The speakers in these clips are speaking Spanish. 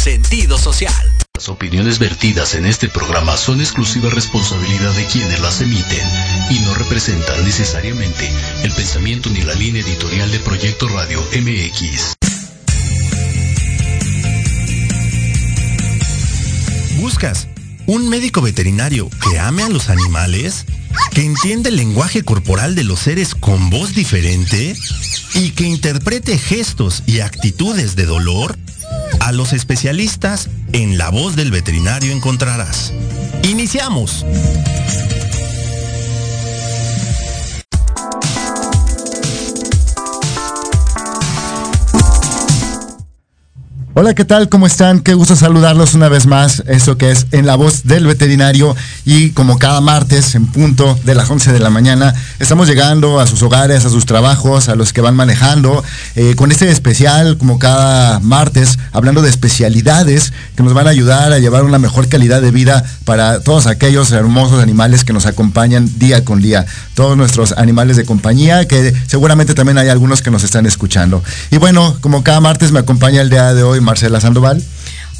sentido social. Las opiniones vertidas en este programa son exclusiva responsabilidad de quienes las emiten y no representan necesariamente el pensamiento ni la línea editorial de Proyecto Radio MX. ¿Buscas un médico veterinario que ame a los animales? ¿Que entienda el lenguaje corporal de los seres con voz diferente? ¿Y que interprete gestos y actitudes de dolor? A los especialistas en la voz del veterinario encontrarás. Iniciamos. Hola, ¿qué tal? ¿Cómo están? Qué gusto saludarlos una vez más. Eso que es en la voz del veterinario y como cada martes en punto de las 11 de la mañana estamos llegando a sus hogares, a sus trabajos, a los que van manejando, eh, con este especial como cada martes, hablando de especialidades que nos van a ayudar a llevar una mejor calidad de vida para todos aquellos hermosos animales que nos acompañan día con día, todos nuestros animales de compañía, que seguramente también hay algunos que nos están escuchando. Y bueno, como cada martes me acompaña el día de hoy Marcela Sandoval.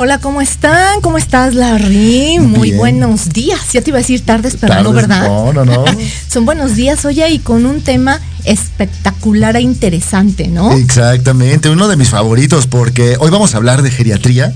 Hola, ¿cómo están? ¿Cómo estás, Larry? Muy buenos días. Ya te iba a decir tardes, pero no, ¿verdad? No, no, no. Son buenos días, oye, y con un tema espectacular e interesante, ¿no? Exactamente, uno de mis favoritos, porque hoy vamos a hablar de geriatría.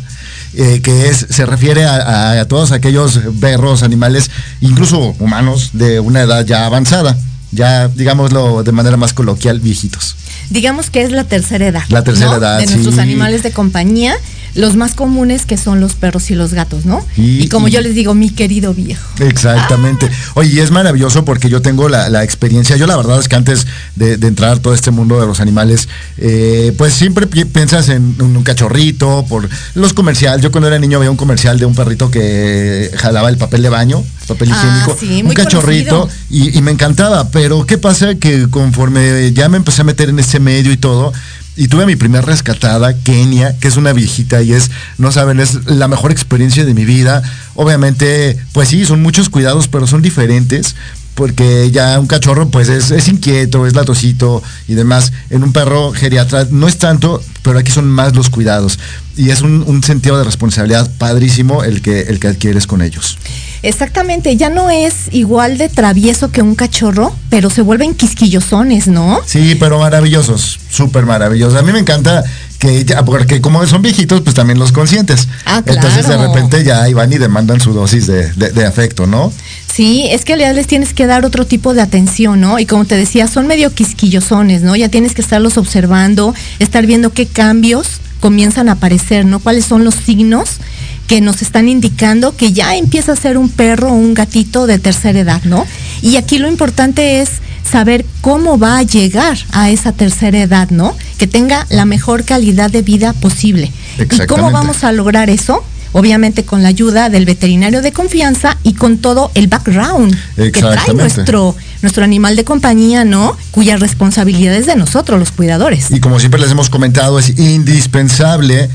Eh, que es, se refiere a, a todos aquellos perros, animales, incluso humanos de una edad ya avanzada, ya digámoslo de manera más coloquial, viejitos digamos que es la tercera edad. La tercera edad. De nuestros animales de compañía los más comunes que son los perros y los gatos, ¿no? Y, como yo les digo, mi querido viejo. Exactamente. Oye, y es maravilloso porque yo tengo la, experiencia, yo la verdad es que antes de, entrar a todo este mundo de los animales, eh, pues siempre piensas en un, cachorrito, por los comerciales. Yo cuando era niño veía un comercial de un perrito que jalaba el papel de baño, papel ah, higiénico, un cachorrito, y, y me encantaba. Pero ¿qué pasa? Que conforme ya me empecé a meter en este medio y todo, y tuve mi primer rescatada, Kenia, que es una viejita y es, no saben, es la mejor experiencia de mi vida. Obviamente, pues sí, son muchos cuidados, pero son diferentes porque ya un cachorro pues es, inquieto, es latosito y demás. En un perro geriatra no es tanto, pero aquí son más los cuidados. Y es un, un sentido de responsabilidad padrísimo el que, el que adquieres con ellos. Exactamente, ya no es igual de travieso que un cachorro, pero se vuelven quisquillosones, ¿no? Sí, pero maravillosos, súper maravillosos. A mí me encanta que ya, porque como son viejitos, pues también los conscientes. Ah, claro. Entonces de repente ya ahí van y demandan su dosis de, de, afecto, ¿no? Sí, es que ya les tienes que dar otro tipo de atención, ¿no? Y como te decía, son medio quisquillosones, ¿no? Ya tienes que estarlos observando, estar viendo qué cambios comienzan a aparecer, ¿no? ¿Cuáles son los signos? Que nos están indicando que ya empieza a ser un perro o un gatito de tercera edad, ¿no? Y aquí lo importante es saber cómo va a llegar a esa tercera edad, ¿no? Que tenga la mejor calidad de vida posible. ¿Y cómo vamos a lograr eso? obviamente con la ayuda del veterinario de confianza y con todo el background que trae nuestro, nuestro animal de compañía, ¿no? Cuya responsabilidad es de nosotros, los cuidadores. Y como siempre les hemos comentado, es indispensable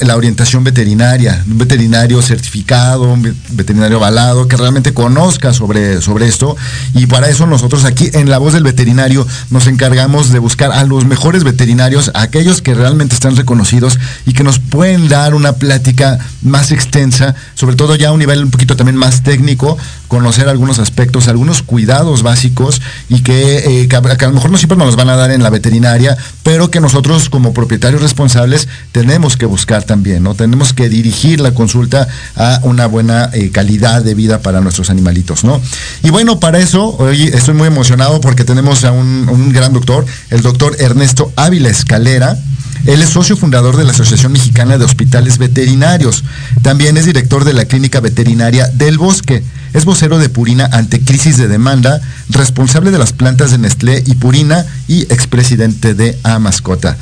la orientación veterinaria, un veterinario certificado, un veterinario avalado, que realmente conozca sobre, sobre esto. Y para eso nosotros aquí en La Voz del Veterinario nos encargamos de buscar a los mejores veterinarios, aquellos que realmente están reconocidos y que nos pueden dar una plática más extensa, sobre todo ya a un nivel un poquito también más técnico, conocer algunos aspectos, algunos cuidados básicos y que, eh, que, a lo mejor no siempre nos los van a dar en la veterinaria, pero que nosotros como propietarios responsables tenemos que buscar también, ¿no? Tenemos que dirigir la consulta a una buena eh, calidad de vida para nuestros animalitos, ¿no? Y bueno, para eso, hoy estoy muy emocionado porque tenemos a un, un gran doctor, el doctor Ernesto Ávila Escalera, él es socio fundador de la Asociación Mexicana de Hospitales Veterinarios. También es director de la Clínica Veterinaria del Bosque. Es vocero de Purina ante crisis de demanda, responsable de las plantas de Nestlé y Purina y expresidente de A Mascota.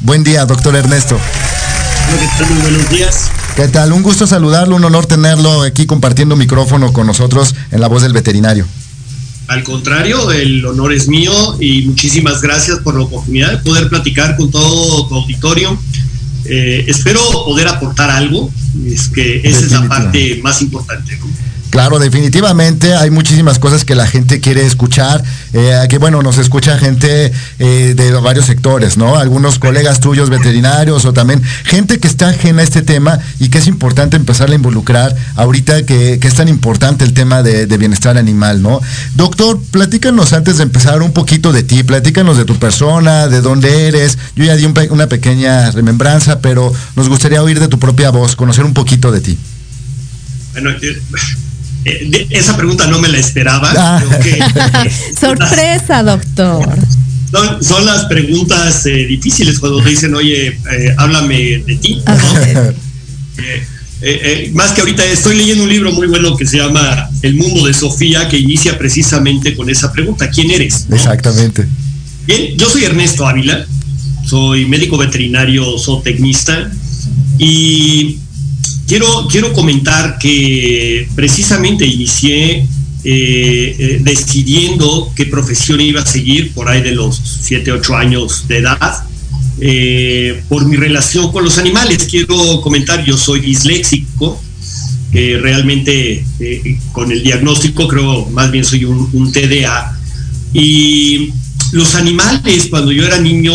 Buen día, doctor Ernesto. Muy buenos días. ¿Qué tal? Un gusto saludarlo, un honor tenerlo aquí compartiendo micrófono con nosotros en la voz del veterinario. Al contrario, el honor es mío y muchísimas gracias por la oportunidad de poder platicar con todo tu auditorio. Eh, espero poder aportar algo, es que esa es la parte más importante. Claro, definitivamente hay muchísimas cosas que la gente quiere escuchar, eh, que bueno, nos escucha gente eh, de varios sectores, ¿no? Algunos colegas tuyos veterinarios o también gente que está ajena a este tema y que es importante empezar a involucrar ahorita que, es tan importante el tema de, bienestar animal, ¿no? Doctor, platícanos antes de empezar un poquito de ti, platícanos de tu persona, de dónde eres. Yo ya di una pequeña remembranza, pero nos gustaría oír de tu propia voz, conocer un poquito de ti. Bueno, eh, eh, esa pregunta no me la esperaba. Ah. Sorpresa, doctor. Son, las preguntas eh, difíciles cuando te dicen, oye, eh, háblame de ti. más que ahorita estoy leyendo un libro muy bueno que se llama El mundo de Sofía, que inicia precisamente con esa pregunta, ¿quién eres? Exactamente. Bien, yo soy Ernesto Ávila, soy médico veterinario zootecnista y Quiero, quiero comentar que precisamente inicié eh, eh, decidiendo qué profesión iba a seguir por ahí de los 7, 8 años de edad. Eh, por mi relación con los animales, quiero comentar, yo soy disléxico, realmente con el diagnóstico creo más bien soy un, un TDA. Y los animales cuando yo era niño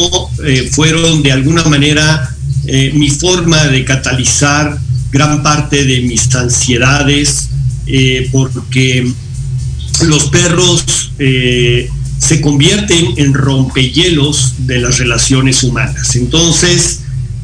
fueron de alguna manera mi forma de catalizar gran parte de mis ansiedades, eh, porque los perros eh, se convierten en rompehielos de las relaciones humanas. Entonces,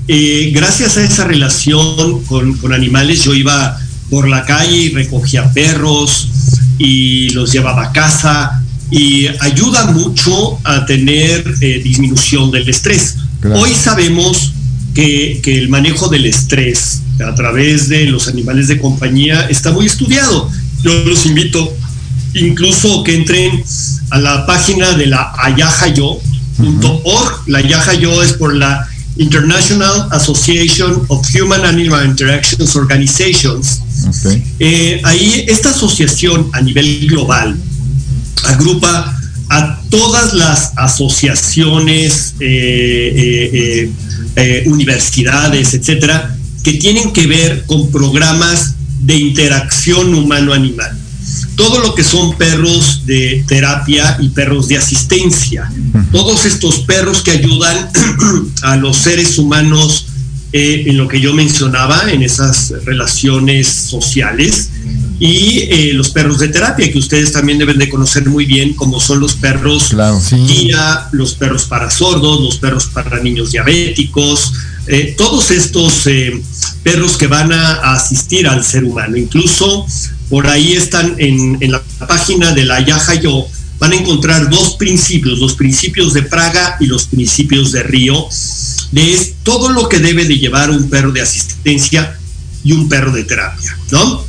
eh, gracias a esa relación con, animales, yo iba por la calle y recogía perros y los llevaba a casa y ayuda mucho a tener disminución del estrés. Hoy sabemos que, que, el manejo del estrés a través de los animales de compañía está muy estudiado. Yo los invito incluso que entren a la página de la ayahayo.org. La ayahayo es por la International Association of Human Animal Interactions Organizations. Eh, ahí esta asociación a nivel global agrupa a todas las asociaciones, eh, eh, universidades, etcétera, que tienen que ver con programas de interacción humano-animal. Todo lo que son perros de terapia y perros de asistencia. Todos estos perros que ayudan a los seres humanos eh, en lo que yo mencionaba, en esas relaciones sociales. Y eh, los perros de terapia, que ustedes también deben de conocer muy bien, como son los perros guía, los perros para sordos, los perros para niños diabéticos, eh, todos estos eh, perros que van a, asistir al ser humano. Incluso por ahí están en, la página de la Yaja Yo, van a encontrar dos principios, los principios de Praga y los principios de Río, de todo lo que debe de llevar un perro de asistencia y un perro de terapia, ¿no?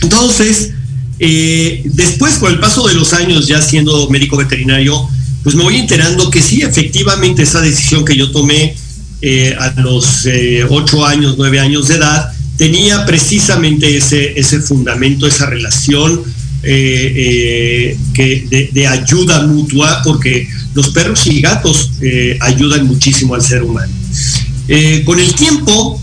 Entonces, eh, después, con el paso de los años ya siendo médico veterinario, pues me voy enterando que sí, efectivamente esa decisión que yo tomé eh, a los eh, ocho años, nueve años de edad, tenía precisamente ese, ese fundamento, esa relación eh, que de, ayuda mutua, porque los perros y gatos ayudan muchísimo al ser humano. con el tiempo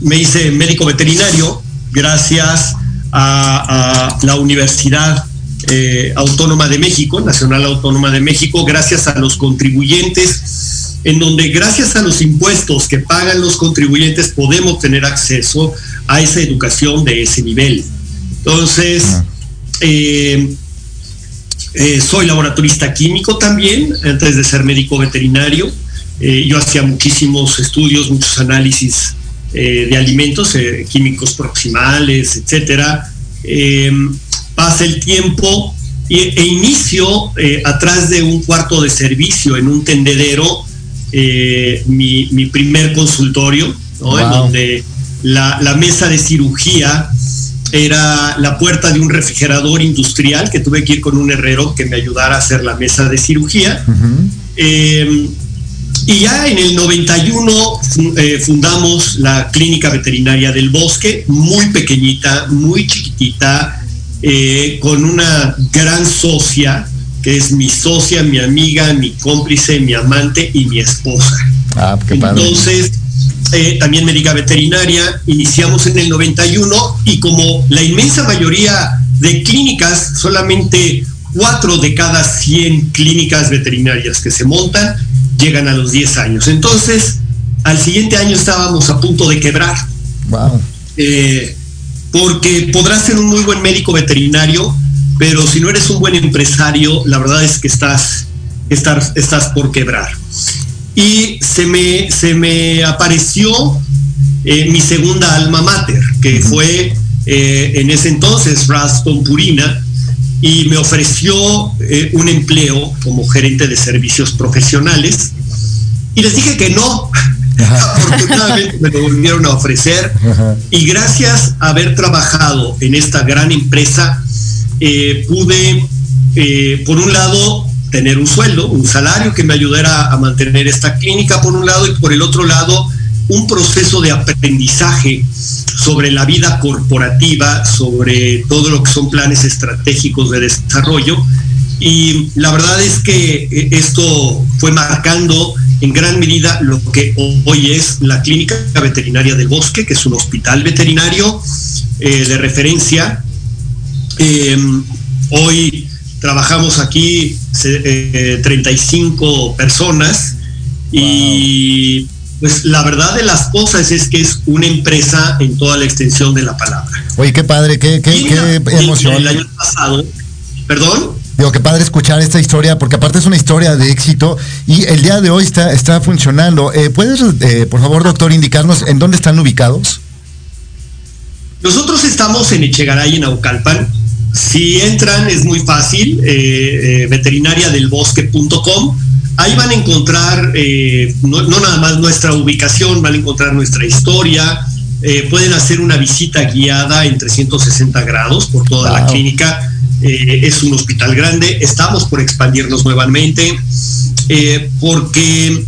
me hice médico veterinario gracias a la Universidad Autónoma de México, Nacional Autónoma de México, gracias a los contribuyentes en donde gracias a los impuestos que pagan los contribuyentes podemos tener acceso a esa educación de ese nivel. Entonces, ah. eh, eh, soy laboratorista químico también, antes de ser médico veterinario. Eh, yo hacía muchísimos estudios, muchos análisis de alimentos, químicos proximales, etcétera. pasa el tiempo e, inicio atrás de un cuarto de servicio en un tendedero eh, mi, primer consultorio, en donde la, mesa de cirugía era la puerta de un refrigerador industrial que tuve que ir con un herrero que me ayudara a hacer la mesa de cirugía. Eh, y ya en el 91 eh, fundamos la clínica veterinaria del bosque, muy pequeñita, muy chiquitita, con una gran socia que es mi socia, mi amiga, mi cómplice, mi amante y mi esposa. Ah, qué Entonces, eh, también médica veterinaria, iniciamos en el 91 y como la inmensa mayoría de clínicas, solamente 4 de cada 100 clínicas veterinarias que se montan llegan a los 10 años. Entonces, al siguiente año estábamos a punto de quebrar. Wow. Eh, porque podrás ser un muy buen médico veterinario, pero si no eres un buen empresario, la verdad es que estás, estás, estás por quebrar. Y se me, se me apareció eh, mi segunda alma mater, que fue eh, en ese entonces Raston Purina, y me ofreció un empleo como gerente de servicios profesionales. Y les dije que no, Afortunadamente me lo volvieron a ofrecer y gracias a haber trabajado en esta gran empresa, eh, pude, eh, por un lado, tener un sueldo, un salario que me ayudara a mantener esta clínica, por un lado, y por el otro lado, un proceso de aprendizaje sobre la vida corporativa, sobre todo lo que son planes estratégicos de desarrollo. Y la verdad es que eh, esto fue marcando en gran medida lo que hoy es la Clínica Veterinaria del Bosque, que es un hospital veterinario de referencia. Em, hoy trabajamos aquí 35 eh, personas y pues la verdad de las cosas es que es una empresa en toda la extensión de la palabra. Oye, qué padre, qué, qué, qué emoción. El año pasado, perdón. Digo, qué padre escuchar esta historia, porque aparte es una historia de éxito y el día de hoy está, está funcionando. Eh, ¿Puedes, eh, por favor, doctor, indicarnos en dónde están ubicados? Nosotros estamos en Echegaray, en Aucalpan. Si entran, es muy fácil, eh, veterinariadelbosque.com. Ahí van a encontrar no, nada más nuestra ubicación, van a encontrar nuestra historia. pueden hacer una visita guiada en 360 grados por toda la clínica eh, es un hospital grande, estamos por expandirnos nuevamente, eh, porque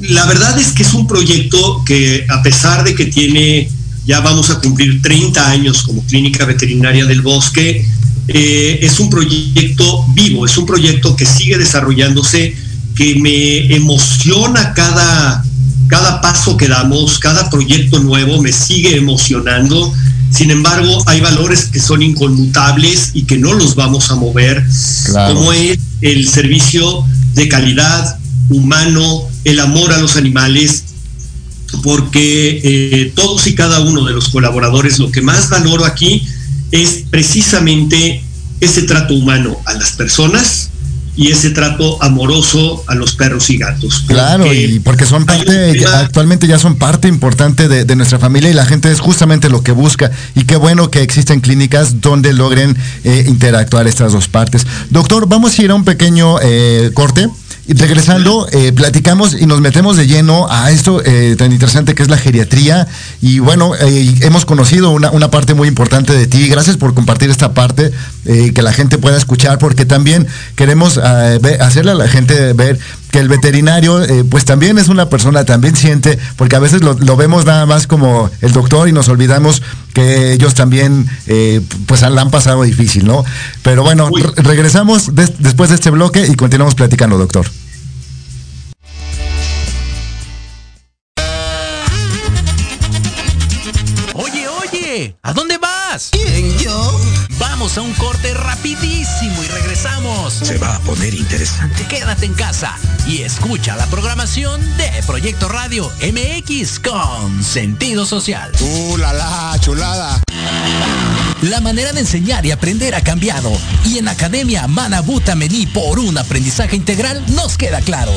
la verdad es que es un proyecto que a pesar de que tiene, ya vamos a cumplir 30 años como clínica veterinaria del bosque, eh, es un proyecto vivo, es un proyecto que sigue desarrollándose, que me emociona cada, cada paso que damos, cada proyecto nuevo me sigue emocionando. Sin embargo, hay valores que son inconmutables y que no los vamos a mover, como es el servicio de calidad humano, el amor a los animales, porque eh, todos y cada uno de los colaboradores, lo que más valoro aquí es precisamente ese trato humano a las personas, y ese trato amoroso a los perros y gatos. Claro, y porque son parte, actualmente ya son parte importante de, nuestra familia y la gente es justamente lo que busca. Y qué bueno que existen clínicas donde logren eh, interactuar estas dos partes. Doctor, vamos a ir a un pequeño eh, corte. Regresando, eh, platicamos y nos metemos de lleno a esto eh, tan interesante que es la geriatría. Y bueno, eh, hemos conocido una, una, parte muy importante de ti. Gracias por compartir esta parte, que la gente pueda escuchar, porque también queremos hacerle a la gente ver que el veterinario pues también es una persona, también siente, porque a veces lo, vemos nada más como el doctor y nos olvidamos que ellos también pues la han pasado difícil, ¿no? Pero bueno, regresamos después de este bloque y continuamos platicando, doctor. ¿A dónde ¿Quién, yo? Vamos a un corte rapidísimo y regresamos. Se va a poner interesante. Quédate en casa y escucha la programación de Proyecto Radio MX con sentido social. ¡Uh, la, la chulada! La manera de enseñar y aprender ha cambiado y en Academia Manabuta Mení por un aprendizaje integral nos queda claro.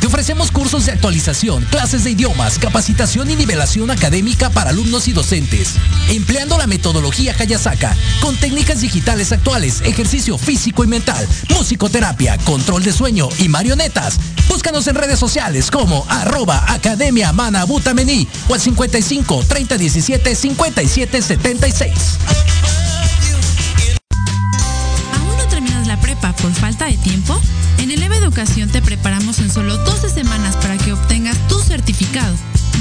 Te ofrecemos cursos de actualización, clases de idiomas, capacitación y nivelación académica para alumnos y docentes, empleando la metodología Hayasaka con técnicas digitales actuales, ejercicio físico y mental, musicoterapia, control de sueño y marionetas. Búscanos en redes sociales como arroba Academia Manabuta Mení o al 55 30 17 57 76. por falta de tiempo? En Eleva Educación te preparamos en solo 12 semanas para que obtengas tu certificado.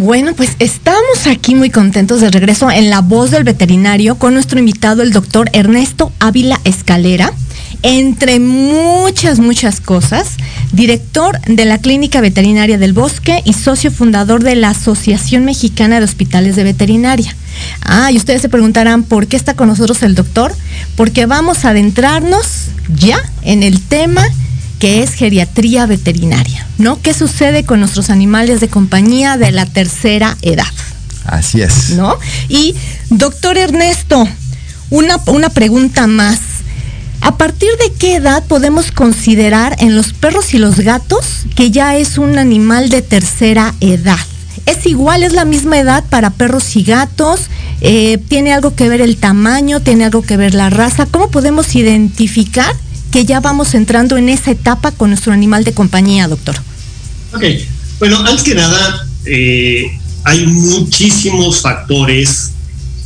Bueno, pues estamos aquí muy contentos de regreso en La Voz del Veterinario con nuestro invitado, el doctor Ernesto Ávila Escalera, entre muchas, muchas cosas, director de la Clínica Veterinaria del Bosque y socio fundador de la Asociación Mexicana de Hospitales de Veterinaria. Ah, y ustedes se preguntarán por qué está con nosotros el doctor, porque vamos a adentrarnos ya en el tema que es geriatría veterinaria, ¿no? ¿Qué sucede con nuestros animales de compañía de la tercera edad? Así es. ¿No? Y, doctor Ernesto, una, una pregunta más. ¿A partir de qué edad podemos considerar en los perros y los gatos que ya es un animal de tercera edad? ¿Es igual, es la misma edad para perros y gatos? Eh, ¿Tiene algo que ver el tamaño? ¿Tiene algo que ver la raza? ¿Cómo podemos identificar que ya vamos entrando en esa etapa con nuestro animal de compañía, doctor? Ok, bueno, antes que nada, eh, hay muchísimos factores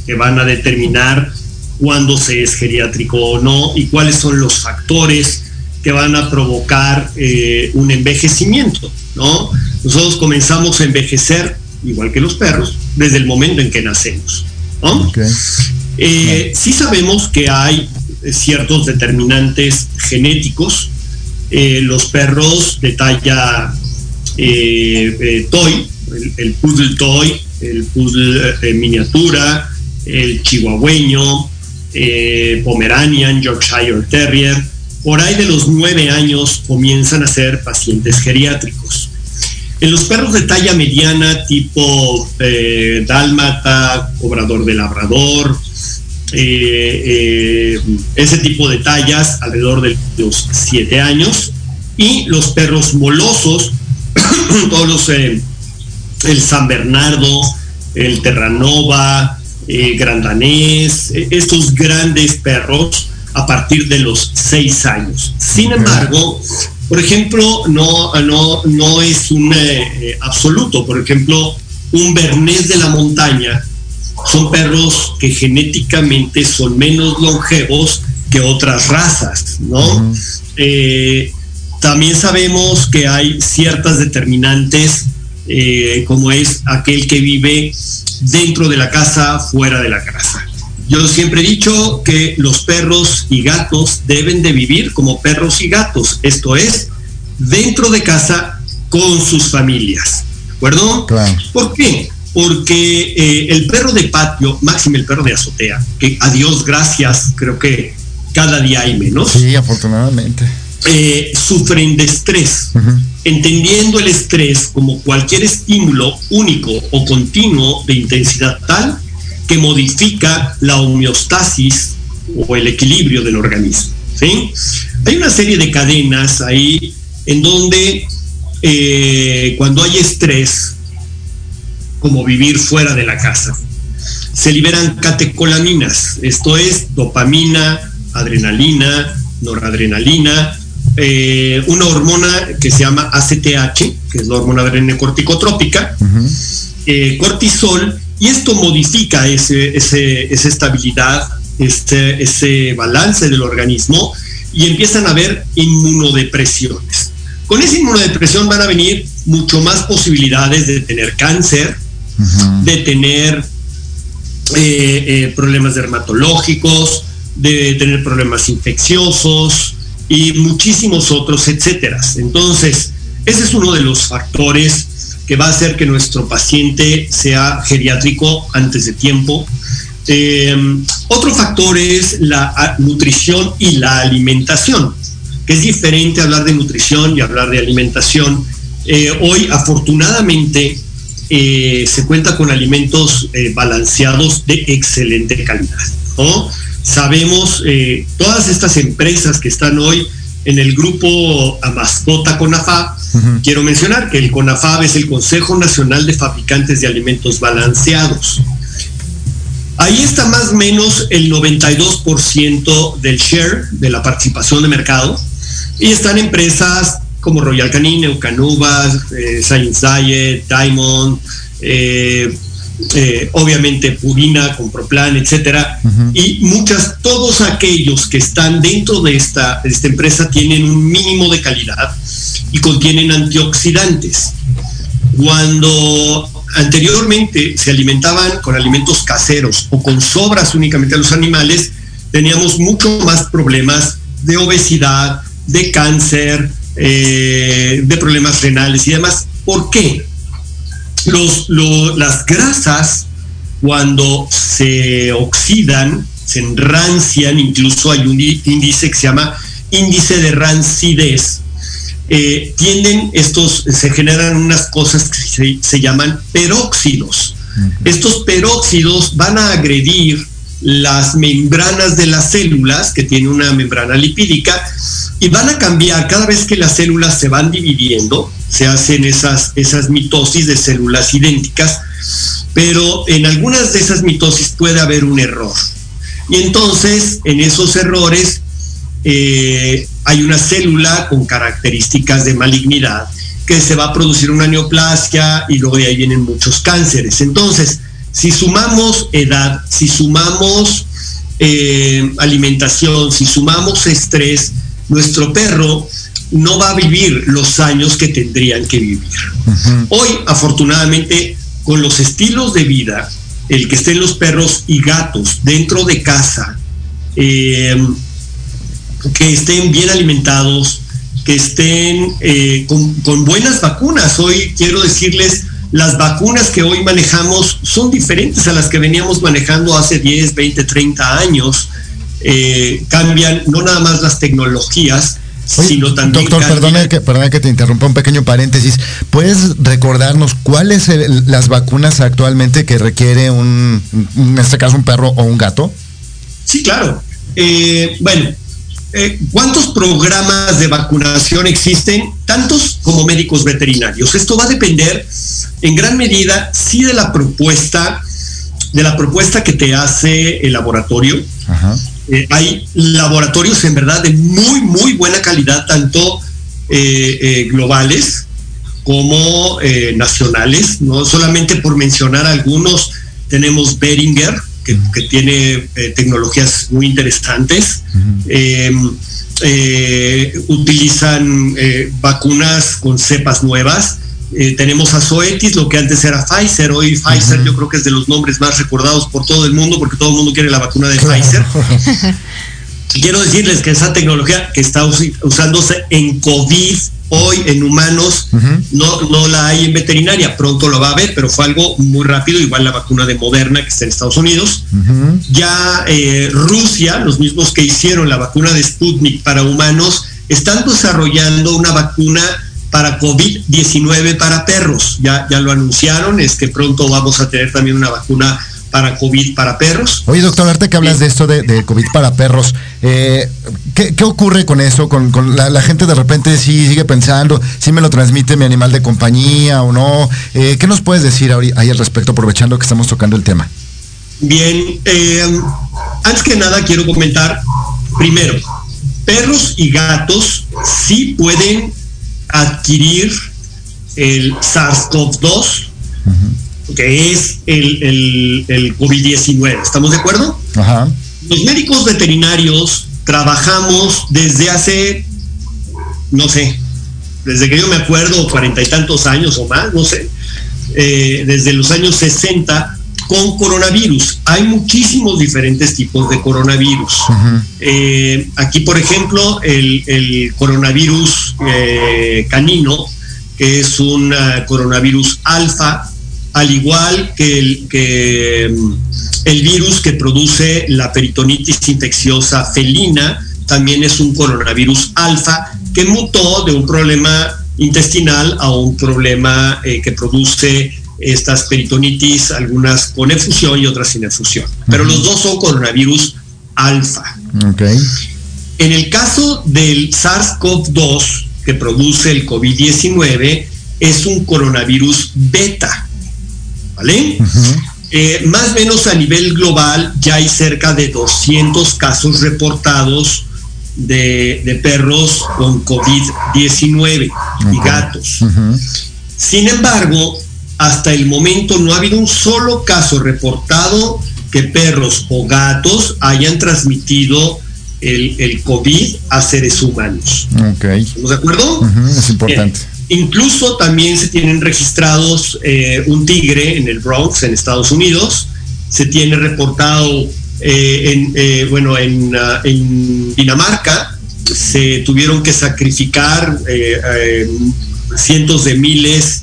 que van a determinar cuándo se es geriátrico o no y cuáles son los factores que van a provocar eh, un envejecimiento, ¿no? Nosotros comenzamos a envejecer, igual que los perros, desde el momento en que nacemos, ¿no? Eh, sí sabemos que hay ciertos determinantes genéticos. Eh, los perros de talla eh, eh, toy, el, poodle toy, el poodle miniatura, el chihuahueño, pomeranian, Yorkshire Terrier, por ahí de los nueve años comienzan a ser pacientes geriátricos. En los perros de talla mediana, tipo dálmata, cobrador de labrador, eh, eh, ese tipo de tallas alrededor de los siete años y los perros molosos, todos los, eh, el San Bernardo, el Terranova, Grandanés, estos grandes perros a partir de los seis años. Sin embargo, por ejemplo, no, no, no es un absoluto. Por ejemplo, un Bernés de la montaña son perros que genéticamente son menos longevos que otras razas, ¿no? Eh, también sabemos que hay ciertas determinantes, eh, como es aquel que vive dentro de la casa, fuera de la casa. Yo siempre he dicho que los perros y gatos deben de vivir como perros y gatos, esto es, dentro de casa con sus familias, ¿de acuerdo? ¿Por qué? Porque eh, el perro de patio, máximo el perro de azotea, que a Dios gracias, creo que cada día hay menos. Sí, afortunadamente. Eh, sufren de estrés, entendiendo el estrés como cualquier estímulo único o continuo de intensidad tal que modifica la homeostasis o el equilibrio del organismo. ¿sí? Hay una serie de cadenas ahí en donde eh, cuando hay estrés, como vivir fuera de la casa. Se liberan catecolaminas, esto es dopamina, adrenalina, noradrenalina, eh, una hormona que se llama ACTH, que es la hormona adrenocorticotrópica, eh, cortisol, y esto modifica ese, esa estabilidad, ese balance del organismo y empiezan a haber inmunodepresiones. Con esa inmunodepresión van a venir mucho más posibilidades de tener cáncer, de tener eh, eh, problemas dermatológicos, de tener problemas infecciosos y muchísimos otros, etcétera. Entonces, ese es uno de los factores que va a hacer que nuestro paciente sea geriátrico antes de tiempo. Eh, otro factor es la nutrición y la alimentación, que es diferente hablar de nutrición y hablar de alimentación. hoy, afortunadamente, eh, se cuenta con alimentos eh, balanceados de excelente calidad. Sabemos, eh, todas estas empresas que están hoy en el grupo a mascota CONAFAB, quiero mencionar que el CONAFAB es el Consejo Nacional de Fabricantes de Alimentos Balanceados. Ahí está más o menos el 92% del share de la participación de mercado y están empresas como Royal Canin, Eucanubas, eh, Science Diet, Diamond, eh, eh, obviamente Purina, Comproplan, etcétera, y muchas, todos aquellos que están dentro de esta, esta empresa tienen un mínimo de calidad y contienen antioxidantes. Cuando anteriormente se alimentaban con alimentos caseros o con sobras únicamente a los animales, teníamos mucho más problemas de obesidad, de cáncer, eh, de problemas renales y demás. ¿Por qué? Los, las grasas, cuando se oxidan, se enrancian, incluso hay un índice que se llama índice de rancidez, eh, tienden estos, se generan unas cosas que se, llaman peróxidos. Estos peróxidos van a agredir las membranas de las células, que tiene una membrana lipídica, y van a cambiar cada vez que las células se van dividiendo, se hacen esas, esas mitosis de células idénticas, pero en algunas de esas mitosis puede haber un error. Y entonces, en esos errores, eh, hay una célula con características de malignidad que se va a producir una neoplasia y luego de ahí vienen muchos cánceres. Entonces, si sumamos edad, si sumamos eh, alimentación, si sumamos estrés, nuestro perro no va a vivir los años que tendrían que vivir. Hoy, afortunadamente, con los estilos de vida, el que estén los perros y gatos dentro de casa, eh, que estén bien alimentados, que estén eh, con buenas vacunas. Hoy quiero decirles, las vacunas que hoy manejamos son diferentes a las que veníamos manejando hace 10, 20, 30 años. Eh, cambian no nada más las tecnologías, sino también... Doctor, perdone que, que te interrumpa un pequeño paréntesis. ¿Puedes recordarnos cuáles son las vacunas actualmente que requiere un, en este caso, un perro o un gato? Sí, claro. Eh, bueno, eh, ¿Cuántos programas de vacunación existen? Tantos como médicos veterinarios. Esto va a depender en gran medida sí de la propuesta, de la propuesta que te hace el laboratorio. Eh, hay laboratorios en verdad de muy, muy buena calidad, tanto eh, globales como nacionales. No solamente por mencionar algunos, tenemos Beringer, que, tiene eh, tecnologías muy interesantes. Em, eh, utilizan eh, vacunas con cepas nuevas. Tenemos a Zoetis, lo que antes era Pfizer, hoy Pfizer yo creo que es de los nombres más recordados por todo el mundo porque todo el mundo quiere la vacuna de Pfizer. Quiero decirles que esa tecnología que está usándose en COVID Hoy en humanos no, no la hay en veterinaria, pronto lo va a haber, pero fue algo muy rápido, igual la vacuna de Moderna que está en Estados Unidos. Ya eh, Rusia, los mismos que hicieron la vacuna de Sputnik para humanos, están desarrollando una vacuna para COVID-19 para perros. Ya, ya lo anunciaron, es que pronto vamos a tener también una vacuna para COVID para perros. Oye, doctor, ahorita que hablas de esto de, COVID para perros, eh, ¿qué, ocurre con eso? Con, la, gente de repente sí sigue pensando, si me lo transmite mi animal de compañía o no. Eh, ¿Qué nos puedes decir ahí al respecto, aprovechando que estamos tocando el tema? Bien, eh, antes que nada quiero comentar, primero, perros y gatos sí pueden adquirir el SARS-CoV-2 que es el, el, COVID-19. ¿Estamos de acuerdo? Los médicos veterinarios trabajamos desde hace, no sé, desde que yo me acuerdo, cuarenta y tantos años o más, no sé, eh, desde los años 60 con coronavirus. Hay muchísimos diferentes tipos de coronavirus. Eh, aquí, por ejemplo, el, coronavirus eh, canino, que es un coronavirus alfa, al igual que el, que, mm, el virus que produce la peritonitis infecciosa felina, también es un coronavirus alfa que mutó de un problema intestinal a un problema eh, que produce estas peritonitis, algunas con efusión y otras sin efusión. Pero los dos son coronavirus alfa. En el caso del SARS-CoV-2 que produce el COVID-19, es un coronavirus beta. ¿Vale? Eh, más o menos a nivel global ya hay cerca de 200 casos reportados de, perros con COVID-19 y gatos. Sin embargo, hasta el momento no ha habido un solo caso reportado que perros o gatos hayan transmitido el, COVID a seres humanos. ¿Estamos de acuerdo? es importante. incluso también se tienen registrados eh, un tigre en el Bronx, en Estados Unidos. Se tiene reportado eh, en, eh, bueno, en, ah, en, Dinamarca se tuvieron que sacrificar eh, cientos de miles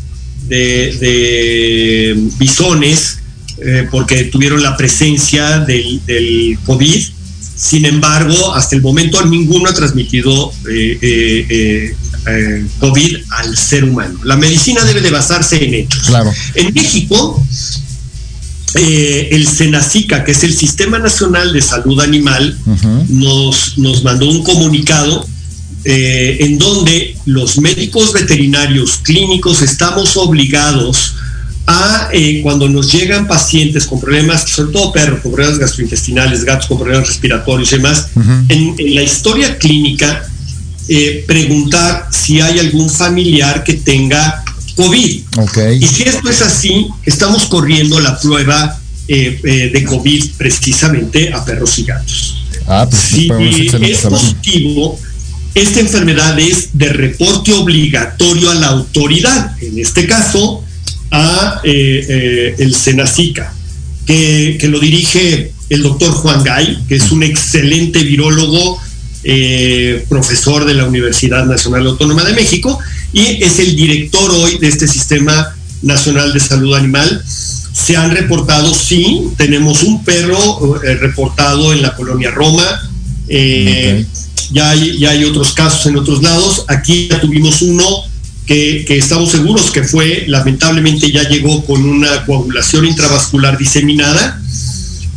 de, bisones porque tuvieron la presencia del, del, COVID. Sin embargo, hasta el momento ninguno ha transmitido COVID al ser humano. La medicina debe de basarse en hechos. Claro. En México eh, el SENACICA, que es el Sistema Nacional de Salud Animal, nos, nos mandó un comunicado eh, en donde los médicos veterinarios clínicos estamos obligados a, eh, cuando nos llegan pacientes con problemas, sobre todo perros con problemas gastrointestinales, gatos con problemas respiratorios y demás, en, la historia clínica, preguntar si hay algún familiar que tenga COVID. Y si esto es así, estamos corriendo la prueba eh, eh, de COVID precisamente a perros y gatos. Ah, pues si es positivo, esta enfermedad es de reporte obligatorio a la autoridad, en este caso a eh, el Senacica, que, que, lo dirige el doctor Juan Gay, que es un excelente virólogo, profesor de la Universidad Nacional Autónoma de México, y es el director hoy de este Sistema Nacional de Salud Animal. Se han reportado, sí, tenemos un perro eh, reportado en la colonia Roma. Eh, ya, hay, ya hay otros casos en otros lados. Aquí ya tuvimos uno que, que, estamos seguros que fue, lamentablemente ya llegó con una coagulación intravascular diseminada,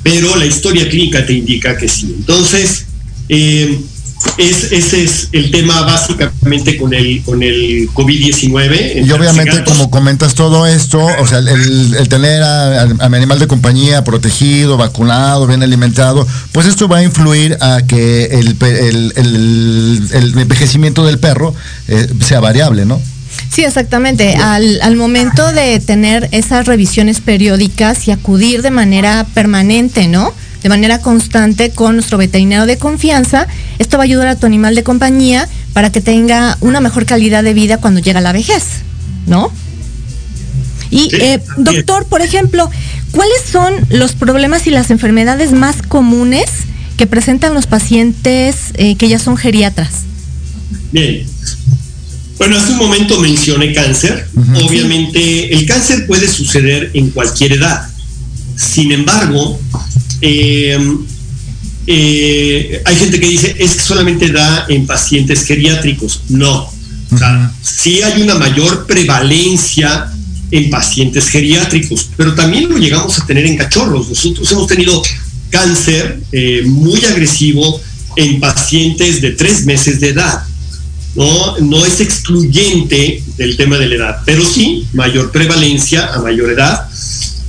pero la historia clínica te indica que sí. Entonces, eh, es, ese es el tema básicamente con el, con el COVID-19. Y obviamente, como comentas todo esto, o sea, el, tener a, mi animal de compañía protegido, vacunado, bien alimentado, pues esto va a influir a que el, el envejecimiento del perro eh, sea variable, ¿no? Sí, exactamente. Al, al, momento de tener esas revisiones periódicas y acudir de manera permanente, ¿no? De manera constante con nuestro veterinario de confianza. Esto va a ayudar a tu animal de compañía para que tenga una mejor calidad de vida cuando llega la vejez, ¿no? Y eh, doctor, por ejemplo, ¿cuáles son los problemas y las enfermedades más comunes que presentan los pacientes eh, que ya son geriatras? Bien. Bueno, hace un momento mencioné cáncer. Obviamente, el cáncer puede suceder en cualquier edad. Sin embargo, eh, eh, hay gente que dice es que solamente da en pacientes geriátricos. No. O sea, sí hay una mayor prevalencia en pacientes geriátricos, pero también lo llegamos a tener en cachorros. Nosotros hemos tenido cáncer eh, muy agresivo en pacientes de tres meses de edad. No, no es excluyente del tema de la edad, pero sí mayor prevalencia a mayor edad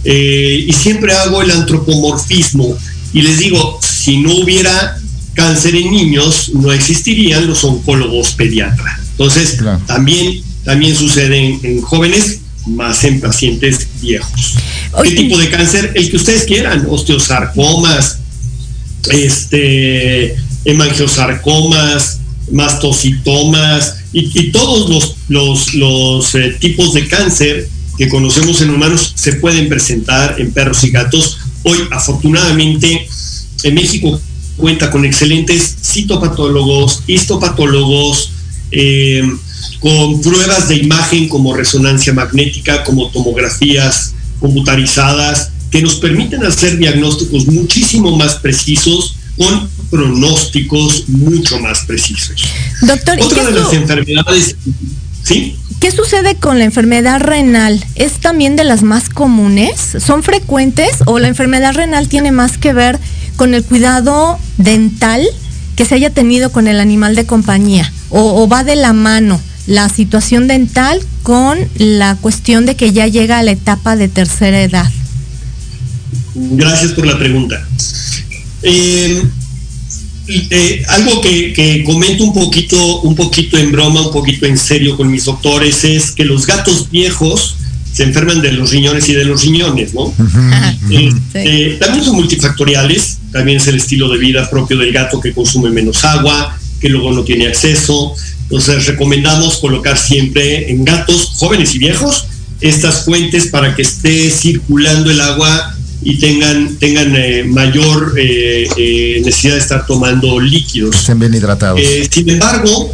eh, y siempre hago el antropomorfismo y les digo, si no hubiera cáncer en niños, no existirían los oncólogos pediatras. Entonces, también, también sucede en, jóvenes, más en pacientes viejos. ¿Qué tipo de cáncer? El que ustedes quieran, osteosarcomas, este, hemangiosarcomas, mastocitomas y, todos los, los, los eh, tipos de cáncer que conocemos en humanos se pueden presentar en perros y gatos. Hoy, afortunadamente, en México cuenta con excelentes citopatólogos, histopatólogos, eh, con pruebas de imagen como resonancia magnética, como tomografías computarizadas, que nos permiten hacer diagnósticos muchísimo más precisos con pronósticos mucho más precisos. Doctor, Otra de las enfermedades, ¿sí? ¿Qué sucede con la enfermedad renal? ¿Es también de las más comunes? ¿Son frecuentes o la enfermedad renal tiene más que ver con el cuidado dental que se haya tenido con el animal de compañía? ¿O, va de la mano la situación dental con la cuestión de que ya llega a la etapa de tercera edad? Gracias por la pregunta. Eh, eh, algo que, comento un poquito, un poquito en broma, un poquito en serio con mis doctores es que los gatos viejos se enferman de los riñones y de los riñones, ¿no? Este, también son multifactoriales, también es el estilo de vida propio del gato que consume menos agua, que luego no tiene acceso. Entonces recomendamos colocar siempre en gatos jóvenes y viejos estas fuentes para que esté circulando el agua y tengan, tengan eh, mayor eh, eh, necesidad de estar tomando líquidos. Estén bien hidratados. sin embargo,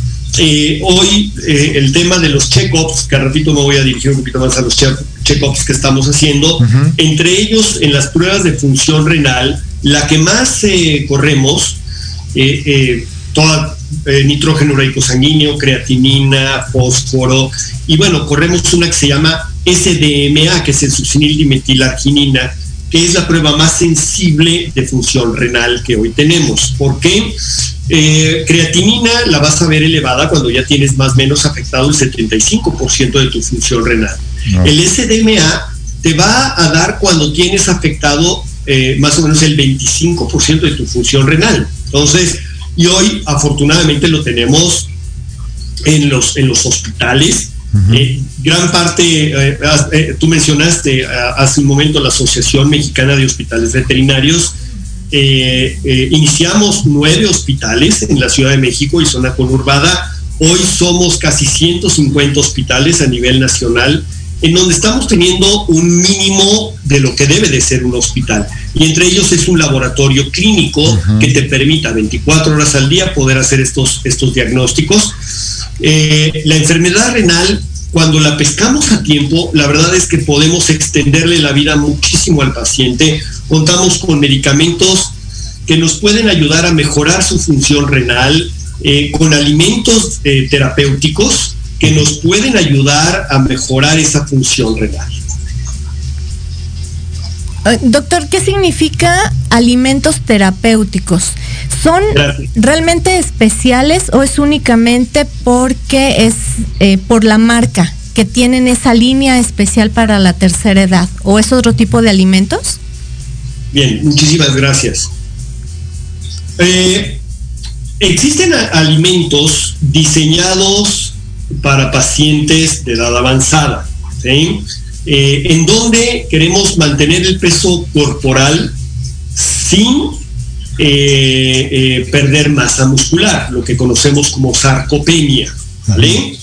hoy el tema de los check-ups, que repito me voy a dirigir un poquito más a los check-ups que estamos haciendo, entre ellos en las pruebas de función renal, la que más corremos, toda nitrógeno ureico sanguíneo, creatinina, fósforo, y bueno, corremos una que se llama SDMA, que es el succinil dimetilarginina, que es la prueba más sensible de función renal que hoy tenemos. ¿Por qué? Eh, creatinina la vas a ver elevada cuando ya tienes más o menos afectado el 75% de tu función renal. El SDMA te va a dar cuando tienes afectado eh, más o menos el 25% de tu función renal. Entonces, y hoy afortunadamente lo tenemos en los, en los hospitales eh, gran parte, eh, eh, tú mencionaste hace un momento la Asociación Mexicana de Hospitales Veterinarios. iniciamos nueve hospitales en la Ciudad de México y zona conurbada. Hoy somos casi 150 hospitales a nivel nacional en donde estamos teniendo un mínimo de lo que debe de ser un hospital. Y entre ellos es un laboratorio clínico que te permita 24 horas al día poder hacer estos, estos diagnósticos. Eh, la enfermedad renal, cuando la pescamos a tiempo, la verdad es que podemos extenderle la vida muchísimo al paciente. Contamos con medicamentos que nos pueden ayudar a mejorar su función renal, eh, con alimentos eh, terapéuticos que nos pueden ayudar a mejorar esa función renal. Doctor, ¿qué significa alimentos terapéuticos? ¿Son realmente especiales o es únicamente porque es eh, por la marca que tienen esa línea especial para la tercera edad? ¿O es otro tipo de alimentos? Bien, muchísimas gracias. Eh, existen alimentos diseñados para pacientes de edad avanzada, ¿sí? Eh, en donde queremos mantener el peso corporal sin eh, eh, perder masa muscular, lo que conocemos como sarcopenia, ¿vale?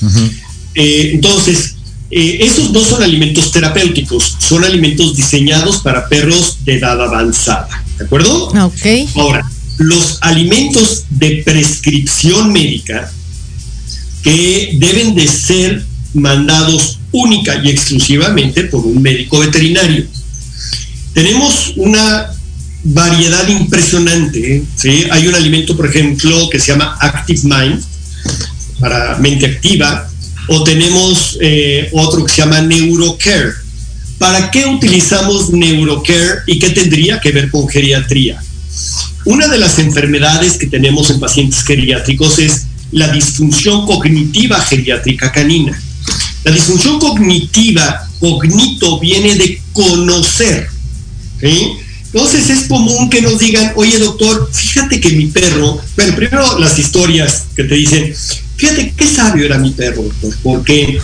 entonces, esos no son alimentos terapéuticos, son alimentos diseñados para perros de edad avanzada, ¿de acuerdo? Ok. Ahora, los alimentos de prescripción médica que deben de ser mandados única y exclusivamente por un médico veterinario. Tenemos una variedad impresionante. ¿sí? Hay un alimento, por ejemplo, que se llama Active Mind, para mente activa, o tenemos eh, otro que se llama Neurocare. ¿Para qué utilizamos Neurocare y qué tendría que ver con geriatría? Una de las enfermedades que tenemos en pacientes geriátricos es la disfunción cognitiva geriátrica canina. La disfunción cognitiva, cognito, viene de conocer. Entonces es común que nos digan, oye doctor, fíjate que mi perro, bueno, primero las historias que te dicen, fíjate qué sabio era mi perro, doctor, porque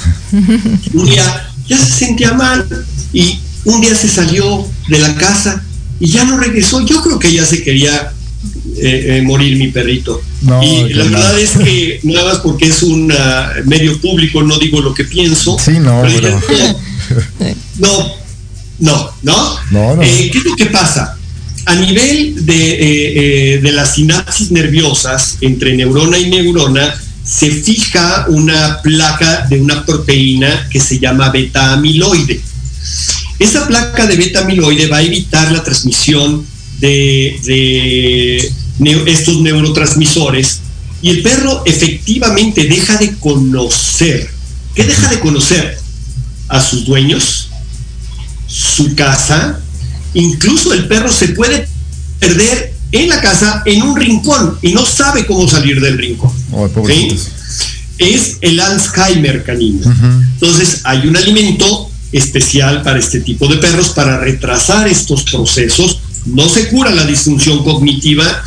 un día ya se sentía mal y un día se salió de la casa y ya no regresó. Yo creo que ya se quería eh, eh, morir mi perrito. y la verdad es que nada más porque es un medio público, no digo lo que pienso. Sí, no, no, no, no. ¿Qué es lo que pasa? A nivel de, de las sinapsis nerviosas entre neurona y neurona, se fija una placa de una proteína que se llama beta amiloide. Esa placa de beta amiloide va a evitar la transmisión de, estos neurotransmisores y el perro efectivamente deja de conocer. ¿Qué deja de conocer? A sus dueños, su casa, incluso el perro se puede perder en la casa en un rincón y no sabe cómo salir del rincón. Es el Alzheimer canino. Entonces hay un alimento especial para este tipo de perros para retrasar estos procesos. No se cura la disfunción cognitiva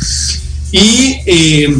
y eh,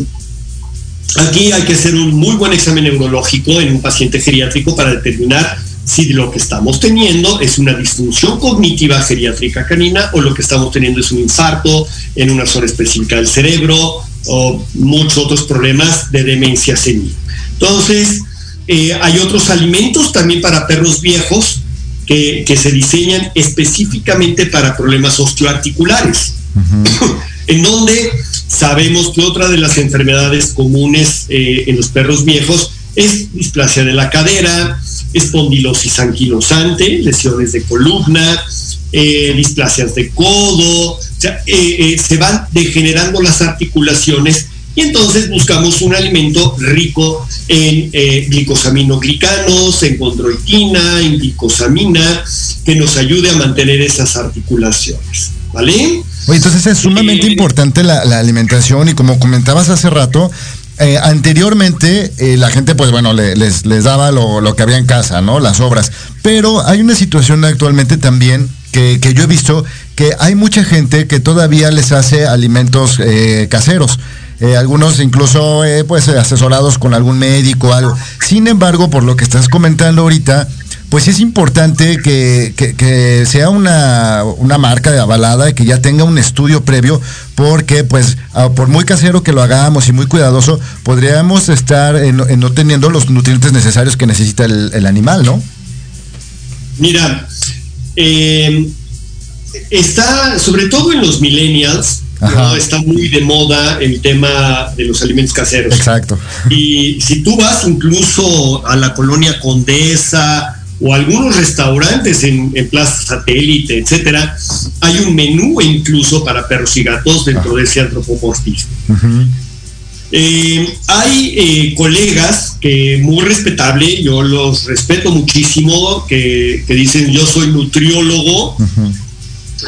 aquí hay que hacer un muy buen examen neurológico en un paciente geriátrico para determinar si lo que estamos teniendo es una disfunción cognitiva geriátrica canina o lo que estamos teniendo es un infarto en una zona específica del cerebro o muchos otros problemas de demencia senil. Entonces, eh, hay otros alimentos también para perros viejos que, se diseñan específicamente para problemas osteoarticulares, en donde sabemos que otra de las enfermedades comunes eh, en los perros viejos es displasia de la cadera, espondilosis anquilosante, lesiones de columna, eh, displasias de codo, eh, eh, se van degenerando las articulaciones y entonces buscamos un alimento rico en glicosaminoglicanos, en condroitina, en glicosamina, que nos ayude a mantener esas articulaciones. ¿Vale? Oye, entonces es sumamente importante la, alimentación y como comentabas hace rato, eh, anteriormente eh, la gente, pues bueno, les, les, daba lo, que había en casa, ¿no? Las obras. Pero hay una situación actualmente también que, yo he visto que hay mucha gente que todavía les hace alimentos eh, caseros. algunos incluso pues asesorados con algún médico, algo. Sin embargo, por lo que estás comentando ahorita, pues es importante que, sea una, marca de avalada, que ya tenga un estudio previo, porque pues ah, por muy casero que lo hagamos y muy cuidadoso, podríamos estar no teniendo los nutrientes necesarios que necesita el, animal, ¿no? Mira, eh, está, sobre todo en los millennials, está muy de moda el tema de los alimentos caseros. Exacto. Y si tú vas incluso a la colonia Condesa, o algunos restaurantes en, Plaza Satélite, etcétera, hay un menú incluso para perros y gatos dentro de ese antropomorfismo. Eh, hay eh, colegas que muy respetable, yo los respeto muchísimo, que, dicen yo soy nutriólogo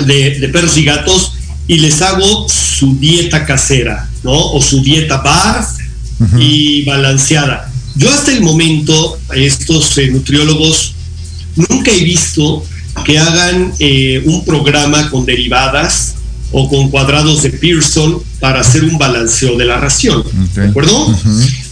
de, perros y gatos y les hago su dieta casera, ¿no? O su dieta bar y balanceada. Yo hasta el momento, estos eh, nutriólogos nunca he visto que hagan eh, un programa con derivadas o con cuadrados de Pearson para hacer un balanceo de la ración. ¿De acuerdo?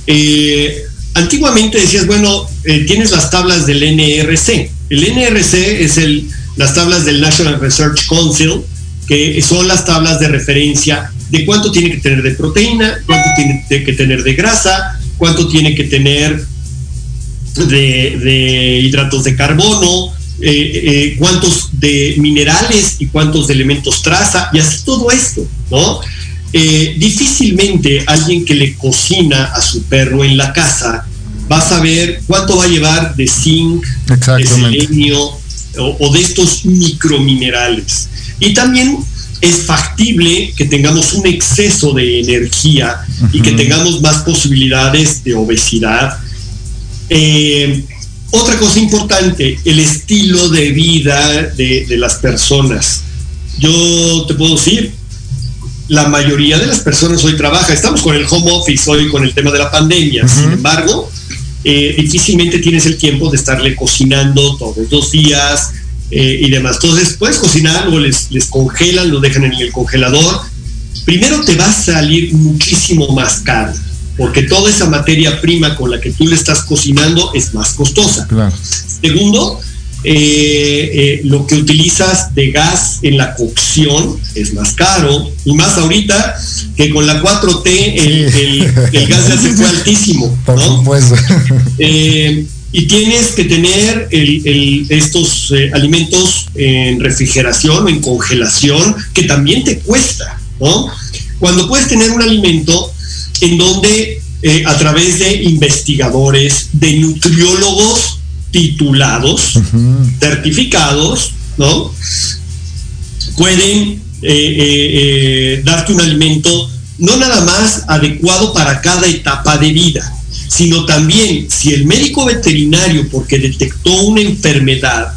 Eh, antiguamente decías, bueno, eh, tienes las tablas del NRC. El NRC es el, las tablas del National Research Council, que son las tablas de referencia de cuánto tiene que tener de proteína, cuánto tiene que tener de grasa, cuánto tiene que tener de, hidratos de carbono, eh, eh, cuántos de minerales y cuántos de elementos traza, y así todo esto, ¿no? Eh, difícilmente alguien que le cocina a su perro en la casa va a saber cuánto va a llevar de zinc, de selenio o, de estos microminerales. Y también es factible que tengamos un exceso de energía y que tengamos más posibilidades de obesidad eh, otra cosa importante, el estilo de vida de, las personas. Yo te puedo decir, la mayoría de las personas hoy trabaja, estamos con el home office hoy con el tema de la pandemia, sin embargo, eh, difícilmente tienes el tiempo de estarle cocinando todos los días eh, y demás. Entonces, puedes cocinar, o les, les congelan, lo dejan en el congelador. Primero te va a salir muchísimo más caro porque toda esa materia prima con la que tú le estás cocinando es más costosa. Segundo, eh, eh, lo que utilizas de gas en la cocción es más caro, y más ahorita que con la 4T el, gas ya se fue altísimo. Eh, y tienes que tener estos alimentos en refrigeración o en congelación, que también te cuesta, ¿no? Cuando puedes tener un alimento en donde a través de investigadores, de nutriólogos, titulados, certificados, ¿no? Pueden eh, eh, eh, darte un alimento no nada más adecuado para cada etapa de vida, sino también si el médico veterinario, porque detectó una enfermedad,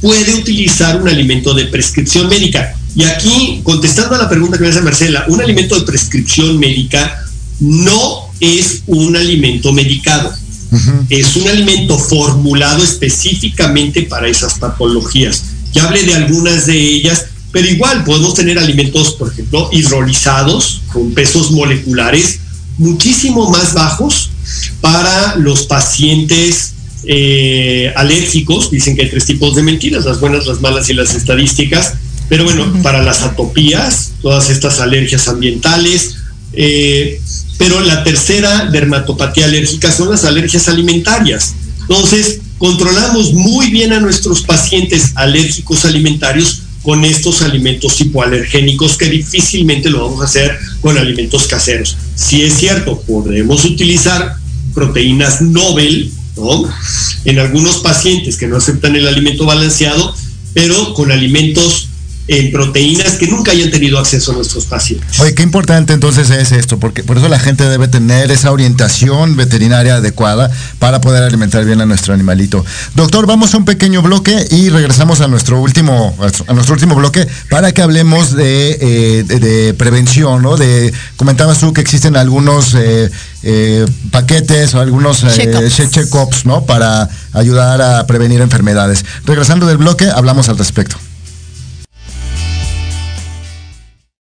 puede utilizar un alimento de prescripción médica. Y aquí, contestando a la pregunta que me hace Marcela, un alimento de prescripción médica no es un alimento medicado. Es un alimento formulado específicamente para esas patologías. Ya hablé de algunas de ellas, pero igual podemos tener alimentos, por ejemplo, hidrolizados con pesos moleculares muchísimo más bajos para los pacientes eh, alérgicos. Dicen que hay tres tipos de mentiras, las buenas, las malas y las estadísticas. Pero bueno, para las atopías, todas estas alergias ambientales, eh, pero la tercera dermatopatía alérgica son las alergias alimentarias. Entonces, controlamos muy bien a nuestros pacientes alérgicos alimentarios con estos alimentos hipoalergénicos que difícilmente lo vamos a hacer con alimentos caseros. Si es cierto, podemos utilizar proteínas Nobel, ¿no? En algunos pacientes que no aceptan el alimento balanceado, pero con alimentos en proteínas que nunca hayan tenido acceso a nuestros pacientes. Oye, qué importante entonces es esto, porque por eso la gente debe tener esa orientación veterinaria adecuada para poder alimentar bien a nuestro animalito. Doctor, vamos a un pequeño bloque y regresamos a nuestro último, a nuestro último bloque para que hablemos de, eh, prevención, ¿no? De, comentabas tú que existen algunos eh, eh, paquetes o algunos check-ups, ¿no? Para ayudar a prevenir enfermedades. Regresando del bloque, hablamos al respecto.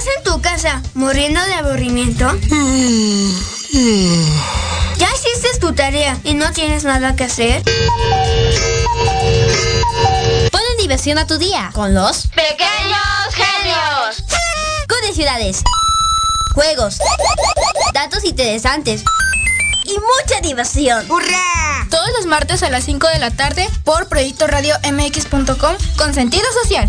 ¿Estás en tu casa muriendo de aburrimiento? ¿Ya hiciste tu tarea y no tienes nada que hacer? Ponle diversión a tu día con los pequeños genios. Con ciudades, juegos, datos interesantes y mucha diversión. ¡Hurra! Todos los martes a las 5 de la tarde por Proyecto Radio MX.com con sentido social.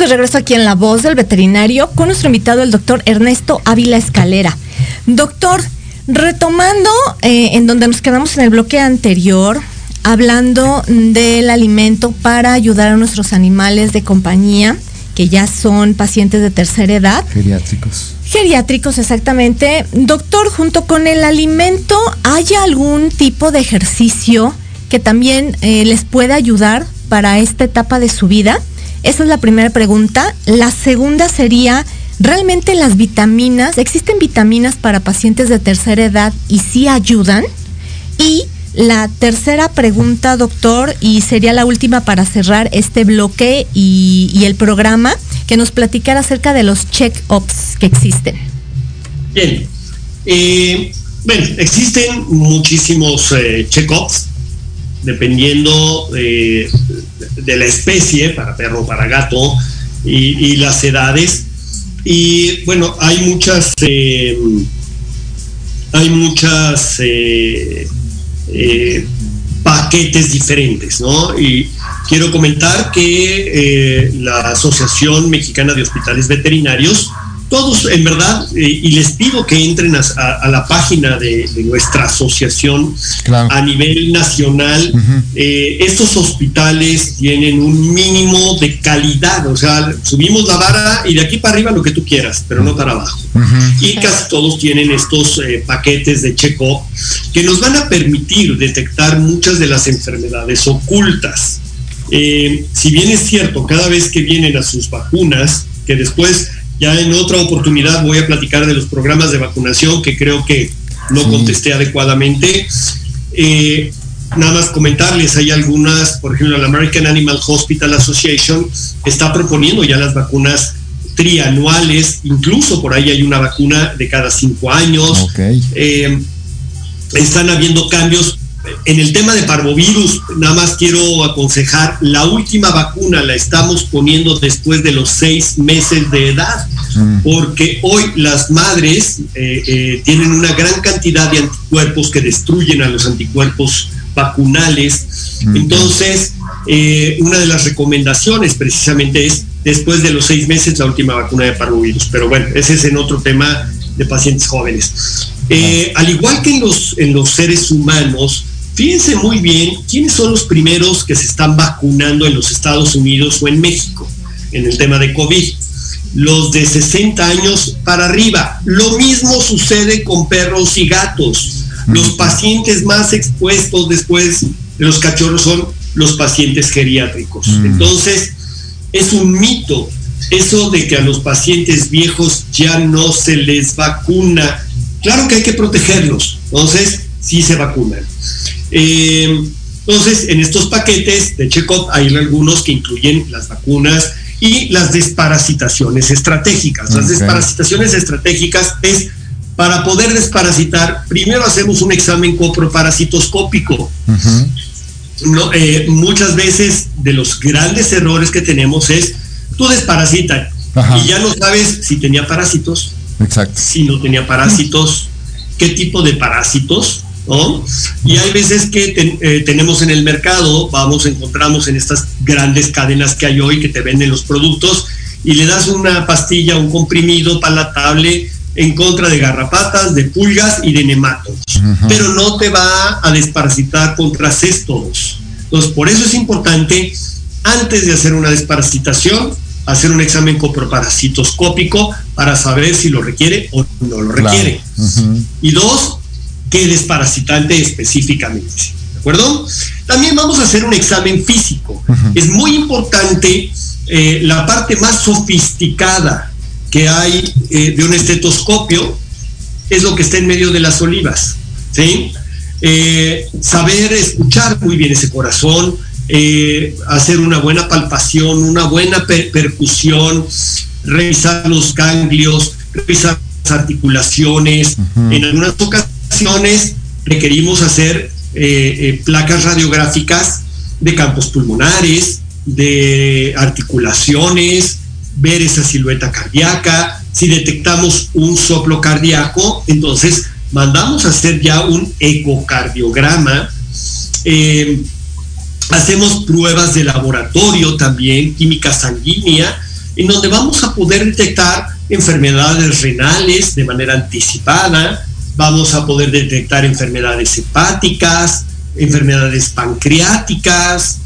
De regreso aquí en La Voz del Veterinario con nuestro invitado, el doctor Ernesto Ávila Escalera. Doctor, retomando eh, en donde nos quedamos en el bloque anterior, hablando del alimento para ayudar a nuestros animales de compañía, que ya son pacientes de tercera edad. Geriátricos. Geriátricos, exactamente. Doctor, junto con el alimento, ¿hay algún tipo de ejercicio que también eh, les pueda ayudar para esta etapa de su vida? Esa es la primera pregunta. La segunda sería, ¿realmente las vitaminas, existen vitaminas para pacientes de tercera edad y sí ayudan? Y la tercera pregunta, doctor, y sería la última para cerrar este bloque y, el programa, que nos platicara acerca de los check-ups que existen. Bien. Eh, bueno, existen muchísimos eh, check-ups, dependiendo eh, de la especie, para perro, para gato, y, las edades. Y bueno, hay muchas, hay muchas eh, paquetes diferentes, ¿no? Y quiero comentar que eh, la Asociación Mexicana de Hospitales Veterinarios todos, en verdad, eh, y les pido que entren a, la página de, nuestra asociación a nivel nacional. Eh, estos hospitales tienen un mínimo de calidad, o sea, subimos la vara y de aquí para arriba lo que tú quieras, pero no para abajo. Y casi todos tienen estos eh, paquetes de check-up que nos van a permitir detectar muchas de las enfermedades ocultas. si bien es cierto, cada vez que vienen a sus vacunas, que después ya en otra oportunidad voy a platicar de los programas de vacunación que creo que no contesté adecuadamente. Eh, nada más comentarles, hay algunas, por ejemplo, la American Animal Hospital Association está proponiendo ya las vacunas trianuales, incluso por ahí hay una vacuna de cada cinco años. Eh, están habiendo cambios en el tema de parvovirus, nada más quiero aconsejar, la última vacuna la estamos poniendo después de los seis meses de edad, mm. porque hoy las madres eh, eh, tienen una gran cantidad de anticuerpos que destruyen a los anticuerpos vacunales. Mm. Entonces, eh, una de las recomendaciones precisamente es después de los seis meses la última vacuna de parvovirus. Pero bueno, ese es en otro tema de pacientes jóvenes. al igual que en los, en los seres humanos, Fíjense muy bien quiénes son los primeros que se están vacunando en los Estados Unidos o en México en el tema de COVID. Los de 60 años para arriba. Lo mismo sucede con perros y gatos. Los pacientes más expuestos después de los cachorros son los pacientes geriátricos. Entonces, es un mito eso de que a los pacientes viejos ya no se les vacuna. Claro que hay que protegerlos. Entonces, sí se vacunan. Eh, entonces, en estos paquetes de check-up hay algunos que incluyen las vacunas y las desparasitaciones estratégicas. Las desparasitaciones estratégicas es para poder desparasitar, primero hacemos un examen coproparasitoscópico. Eh, muchas veces de los grandes errores que tenemos es, tú desparasitas y ya no sabes si tenía parásitos, si no tenía parásitos, qué tipo de parásitos, y hay veces que eh, tenemos en el mercado, vamos, encontramos en estas grandes cadenas que hay hoy que te venden los productos y le das una pastilla, un comprimido palatable en contra de garrapatas, de pulgas y de nematodos, pero no te va a desparasitar contra cestos. Entonces, por eso es importante, antes de hacer una desparasitación, hacer un examen coproparasitoscópico para saber si lo requiere o no lo requiere. Y dos, qué desparasitante específicamente. ¿De acuerdo? También vamos a hacer un examen físico. Es muy importante eh, la parte más sofisticada que hay eh, de un estetoscopio es lo que está en medio de las olivas. ¿sí? Eh, saber escuchar muy bien ese corazón, hacer una buena palpación, una buena percusión, revisar los ganglios, revisar las articulaciones. En algunas ocasiones requerimos hacer eh, eh, placas radiográficas de campos pulmonares, de articulaciones, ver esa silueta cardíaca. Si detectamos un soplo cardíaco, entonces mandamos a hacer ya un ecocardiograma. Eh, hacemos pruebas de laboratorio también, química sanguínea, en donde vamos a poder detectar enfermedades renales de manera anticipada, vamos a poder detectar enfermedades hepáticas, enfermedades pancreáticas,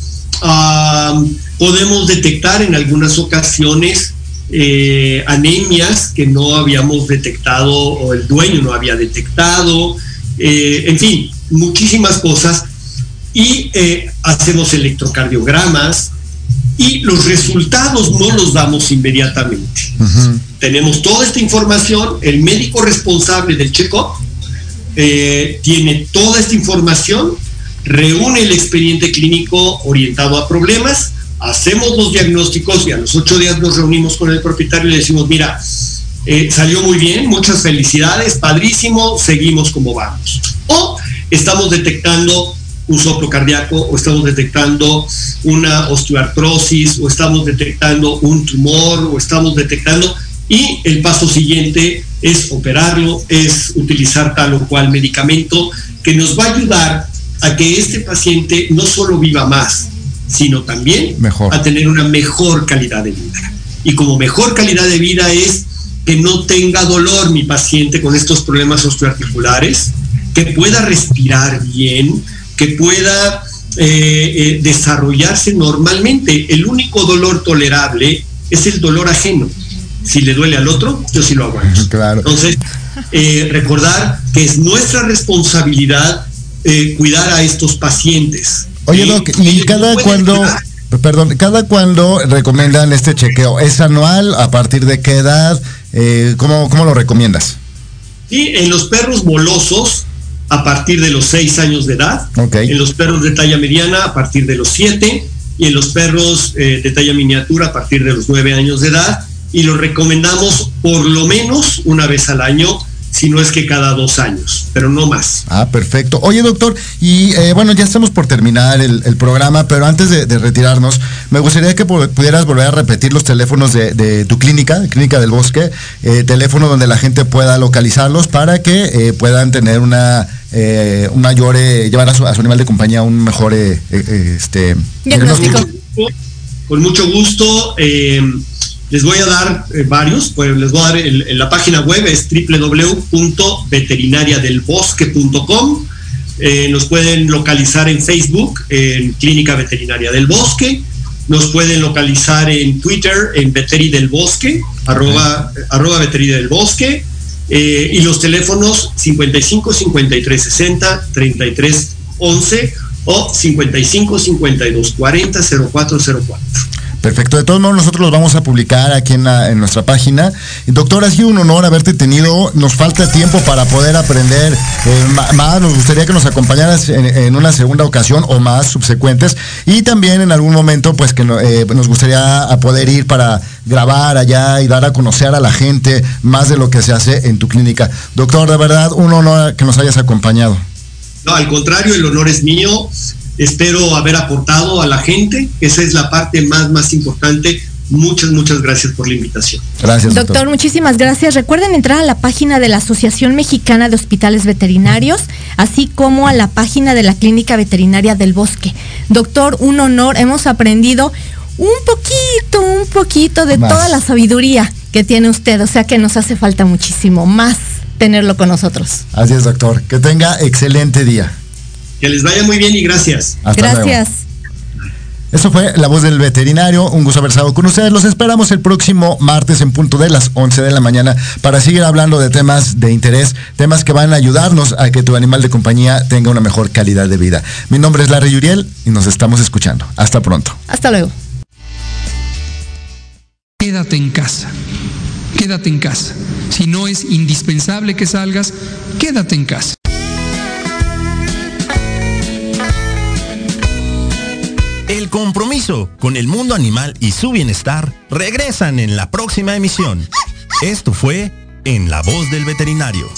podemos detectar en algunas ocasiones eh, anemias que no habíamos detectado o el dueño no había detectado, eh, en fin, muchísimas cosas. Y eh, hacemos electrocardiogramas, y los resultados no los damos inmediatamente. Tenemos toda esta información, el médico responsable del check-up eh, tiene toda esta información, reúne el expediente clínico orientado a problemas, hacemos los diagnósticos y a los ocho días nos reunimos con el propietario y le decimos, mira, eh, salió muy bien, muchas felicidades, padrísimo, seguimos como vamos. O estamos detectando un soplo cardíaco o estamos detectando una osteoartrosis o estamos detectando un tumor o estamos detectando y el paso siguiente es operarlo, es utilizar tal o cual medicamento que nos va a ayudar a que este paciente no solo viva más, sino también a tener una mejor calidad de vida. Y como mejor calidad de vida es que no tenga dolor mi paciente con estos problemas osteoarticulares, que pueda respirar bien, que pueda eh, eh, desarrollarse normalmente. El único dolor tolerable es el dolor ajeno. Si le duele al otro, yo sí lo aguanto. Entonces, eh, recordar que es nuestra responsabilidad cuidar a estos pacientes. Oye, Doc, ¿y cada cuando... Perdón, ¿cada cuando recomiendan este chequeo? ¿Es anual? ¿A partir de qué edad? ¿cómo, ¿Cómo lo recomiendas? Sí, en los perros bolosos a partir de los 6 años de edad, en los perros de talla mediana a partir de los 7 y en los perros eh, de talla miniatura a partir de los 9 años de edad y lo recomendamos por lo menos una vez al año si no es que cada dos años, pero no más. Ah, perfecto. Oye, doctor, y eh, bueno, ya estamos por terminar el, programa, pero antes de, retirarnos, me gustaría que pudieras volver a repetir los teléfonos de, tu clínica, Clínica del Bosque, eh, teléfono donde la gente pueda localizarlos para que eh, puedan tener una, un mayor, llevar a su, animal de compañía un mejor este, diagnóstico. Con mucho gusto. Les voy a dar eh, varios, pues les voy a dar en la página web es www.veterinariadelbosque.com. Eh, nos pueden localizar en Facebook en Clínica Veterinaria del Bosque. Nos pueden localizar en Twitter en Veteri del Bosque, arroba, arroba del Bosque. Eh, y los teléfonos 55 53 60 33 11 o 55 52 40 0404. Perfecto. De todos modos, nosotros los vamos a publicar aquí en, nuestra página. Doctor, ha sido un honor haberte tenido. Nos falta tiempo para poder aprender eh, más. Nos gustaría que nos acompañaras en, una segunda ocasión o más subsecuentes. Y también en algún momento, pues que eh, nos gustaría poder ir para grabar allá y dar a conocer a la gente más de lo que se hace en tu clínica. Doctor, de verdad, un honor que nos hayas acompañado. No, al contrario, el honor es mío espero haber aportado a la gente. Esa es la parte más, más importante. Muchas, muchas gracias por la invitación. Gracias, doctor. muchísimas gracias. Recuerden entrar a la página de la Asociación Mexicana de Hospitales Veterinarios, así como a la página de la Clínica Veterinaria del Bosque. Doctor, un honor. Hemos aprendido un poquito, un poquito de toda la sabiduría que tiene usted. O sea que nos hace falta muchísimo más tenerlo con nosotros. Así es, doctor. Que tenga excelente día. Que les vaya muy bien y gracias. gracias. Eso fue La Voz del Veterinario. Un gusto haber estado con ustedes. Los esperamos el próximo martes en punto de las 11 de la mañana para seguir hablando de temas de interés, temas que van a ayudarnos a que tu animal de compañía tenga una mejor calidad de vida. Mi nombre es Larry Yuriel y nos estamos escuchando. Hasta pronto. Hasta luego. Quédate en casa. Quédate en casa. Si no es indispensable que salgas, quédate en casa. Compromiso con el mundo animal y su bienestar regresan en la próxima emisión. Esto fue En la voz del veterinario.